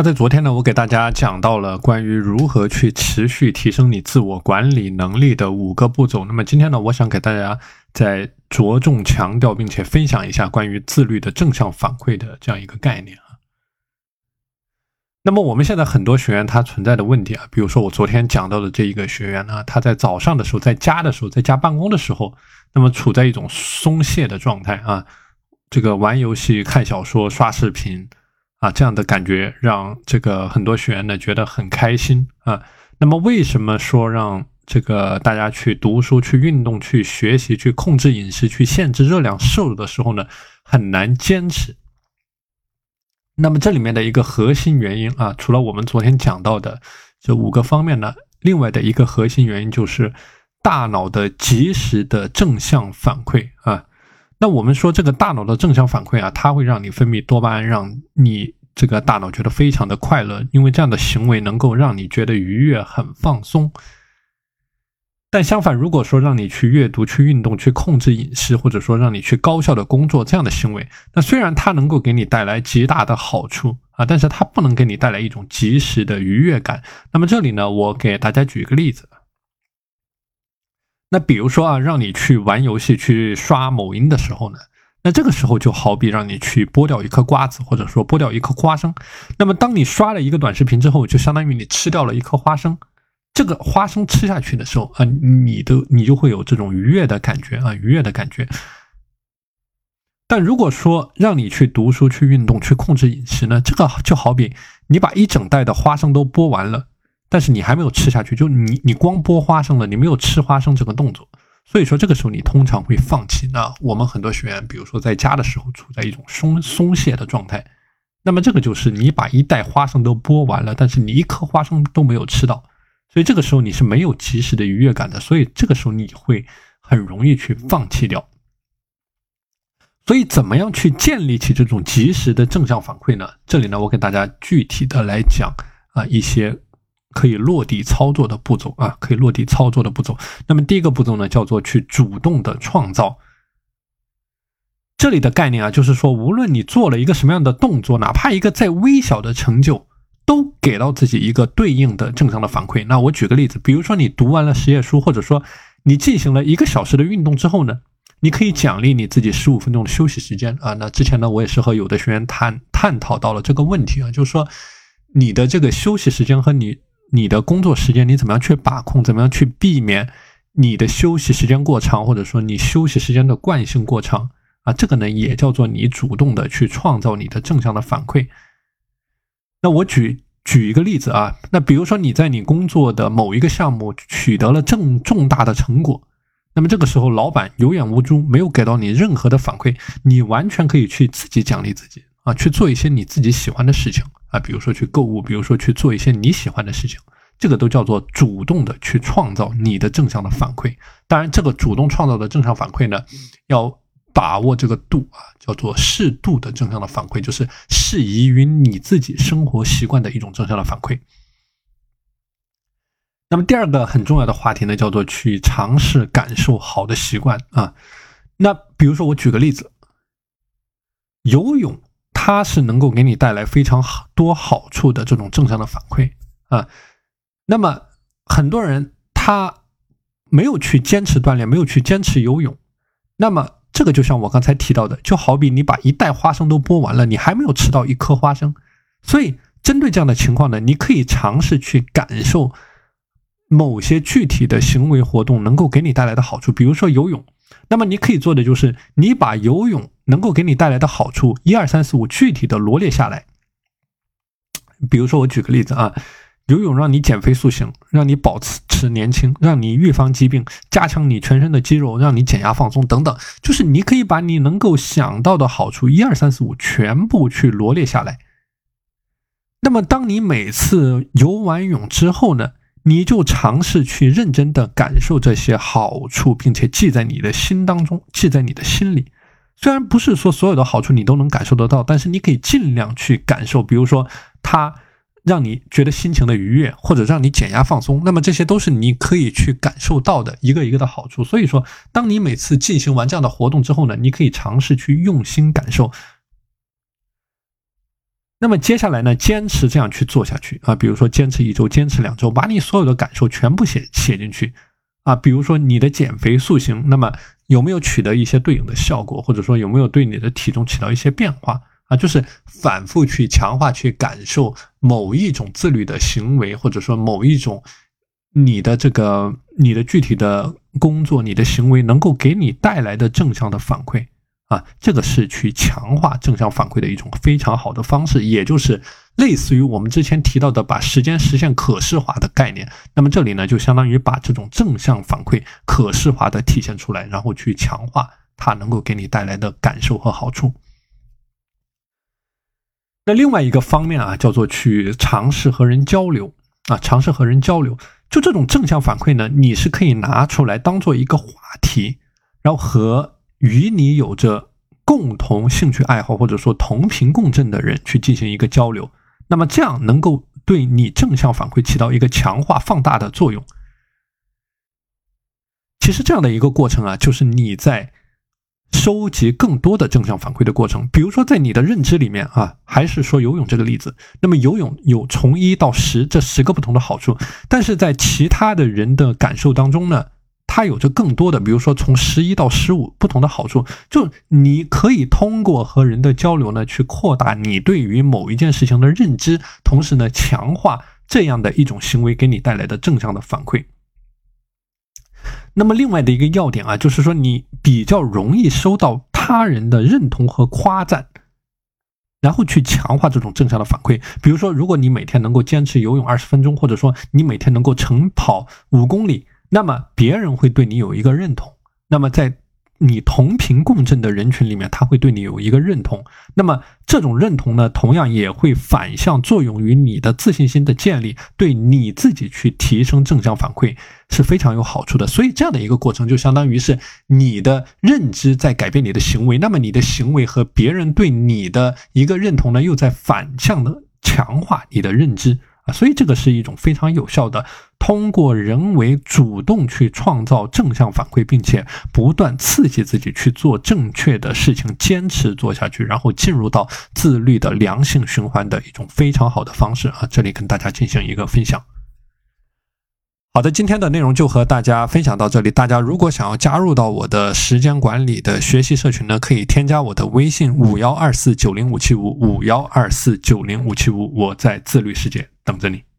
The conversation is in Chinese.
那在昨天呢，我给大家讲到了关于如何去持续提升你自我管理能力的五个步骤。那么今天呢，我想给大家再着重强调，并且分享一下关于自律的正向反馈的这样一个概念啊。那么我们现在很多学员他存在的问题啊，比如说我昨天讲到的这一个学员呢，他在早上的时候在家的时候在家办公的时候，那么处在一种松懈的状态啊，这个玩游戏、看小说、刷视频。啊，这样的感觉让这个很多学员呢觉得很开心啊。那么，为什么说让这个大家去读书、去运动、去学习、去控制饮食、去限制热量摄入的时候呢，很难坚持？那么，这里面的一个核心原因啊，除了我们昨天讲到的这五个方面呢，另外的一个核心原因就是大脑的及时的正向反馈啊。那我们说这个大脑的正向反馈啊，它会让你分泌多巴胺，让你这个大脑觉得非常的快乐，因为这样的行为能够让你觉得愉悦、很放松。但相反，如果说让你去阅读、去运动、去控制饮食，或者说让你去高效的工作，这样的行为，那虽然它能够给你带来极大的好处啊，但是它不能给你带来一种及时的愉悦感。那么这里呢，我给大家举一个例子。那比如说啊，让你去玩游戏、去刷某音的时候呢，那这个时候就好比让你去剥掉一颗瓜子，或者说剥掉一颗花生。那么，当你刷了一个短视频之后，就相当于你吃掉了一颗花生。这个花生吃下去的时候啊，你的你就会有这种愉悦的感觉啊，愉悦的感觉。但如果说让你去读书、去运动、去控制饮食呢，这个就好比你把一整袋的花生都剥完了。但是你还没有吃下去，就你你光剥花生了，你没有吃花生这个动作，所以说这个时候你通常会放弃。那我们很多学员，比如说在家的时候处在一种松松懈的状态，那么这个就是你把一袋花生都剥完了，但是你一颗花生都没有吃到，所以这个时候你是没有及时的愉悦感的，所以这个时候你会很容易去放弃掉。所以怎么样去建立起这种及时的正向反馈呢？这里呢，我给大家具体的来讲啊一些。可以落地操作的步骤啊，可以落地操作的步骤。那么第一个步骤呢，叫做去主动的创造。这里的概念啊，就是说，无论你做了一个什么样的动作，哪怕一个再微小的成就，都给到自己一个对应的正向的反馈。那我举个例子，比如说你读完了十页书，或者说你进行了一个小时的运动之后呢，你可以奖励你自己十五分钟的休息时间啊。那之前呢，我也是和有的学员探探讨到了这个问题啊，就是说你的这个休息时间和你你的工作时间，你怎么样去把控？怎么样去避免你的休息时间过长，或者说你休息时间的惯性过长啊？这个呢，也叫做你主动的去创造你的正向的反馈。那我举举一个例子啊，那比如说你在你工作的某一个项目取得了正重大的成果，那么这个时候老板有眼无珠，没有给到你任何的反馈，你完全可以去自己奖励自己啊，去做一些你自己喜欢的事情。啊，比如说去购物，比如说去做一些你喜欢的事情，这个都叫做主动的去创造你的正向的反馈。当然，这个主动创造的正向反馈呢，要把握这个度啊，叫做适度的正向的反馈，就是适宜于你自己生活习惯的一种正向的反馈。那么第二个很重要的话题呢，叫做去尝试感受好的习惯啊。那比如说我举个例子，游泳。它是能够给你带来非常好多好处的这种正向的反馈啊。那么很多人他没有去坚持锻炼，没有去坚持游泳。那么这个就像我刚才提到的，就好比你把一袋花生都剥完了，你还没有吃到一颗花生。所以针对这样的情况呢，你可以尝试去感受某些具体的行为活动能够给你带来的好处，比如说游泳。那么你可以做的就是，你把游泳能够给你带来的好处一二三四五具体的罗列下来。比如说，我举个例子啊，游泳让你减肥塑形，让你保持年轻，让你预防疾病，加强你全身的肌肉，让你减压放松等等。就是你可以把你能够想到的好处一二三四五全部去罗列下来。那么，当你每次游完泳之后呢？你就尝试去认真的感受这些好处，并且记在你的心当中，记在你的心里。虽然不是说所有的好处你都能感受得到，但是你可以尽量去感受。比如说，它让你觉得心情的愉悦，或者让你减压放松，那么这些都是你可以去感受到的一个一个的好处。所以说，当你每次进行完这样的活动之后呢，你可以尝试去用心感受。那么接下来呢，坚持这样去做下去啊，比如说坚持一周，坚持两周，把你所有的感受全部写写进去啊，比如说你的减肥塑形，那么有没有取得一些对应的效果，或者说有没有对你的体重起到一些变化啊？就是反复去强化，去感受某一种自律的行为，或者说某一种你的这个你的具体的工作，你的行为能够给你带来的正向的反馈。啊，这个是去强化正向反馈的一种非常好的方式，也就是类似于我们之前提到的把时间实现可视化的概念。那么这里呢，就相当于把这种正向反馈可视化的体现出来，然后去强化它能够给你带来的感受和好处。那另外一个方面啊，叫做去尝试和人交流啊，尝试和人交流。就这种正向反馈呢，你是可以拿出来当做一个话题，然后和。与你有着共同兴趣爱好或者说同频共振的人去进行一个交流，那么这样能够对你正向反馈起到一个强化放大的作用。其实这样的一个过程啊，就是你在收集更多的正向反馈的过程。比如说在你的认知里面啊，还是说游泳这个例子，那么游泳有从一到十这十个不同的好处，但是在其他的人的感受当中呢？它有着更多的，比如说从十一到十五不同的好处，就你可以通过和人的交流呢，去扩大你对于某一件事情的认知，同时呢，强化这样的一种行为给你带来的正向的反馈。那么另外的一个要点啊，就是说你比较容易收到他人的认同和夸赞，然后去强化这种正向的反馈。比如说，如果你每天能够坚持游泳二十分钟，或者说你每天能够晨跑五公里。那么别人会对你有一个认同，那么在你同频共振的人群里面，他会对你有一个认同。那么这种认同呢，同样也会反向作用于你的自信心的建立，对你自己去提升正向反馈是非常有好处的。所以这样的一个过程，就相当于是你的认知在改变你的行为，那么你的行为和别人对你的一个认同呢，又在反向的强化你的认知。啊所以这个是一种非常有效的，通过人为主动去创造正向反馈，并且不断刺激自己去做正确的事情，坚持做下去，然后进入到自律的良性循环的一种非常好的方式啊！这里跟大家进行一个分享。好的，今天的内容就和大家分享到这里。大家如果想要加入到我的时间管理的学习社群呢，可以添加我的微信五幺二四九零五七五五幺二四九零五七五，我在自律世界等着你。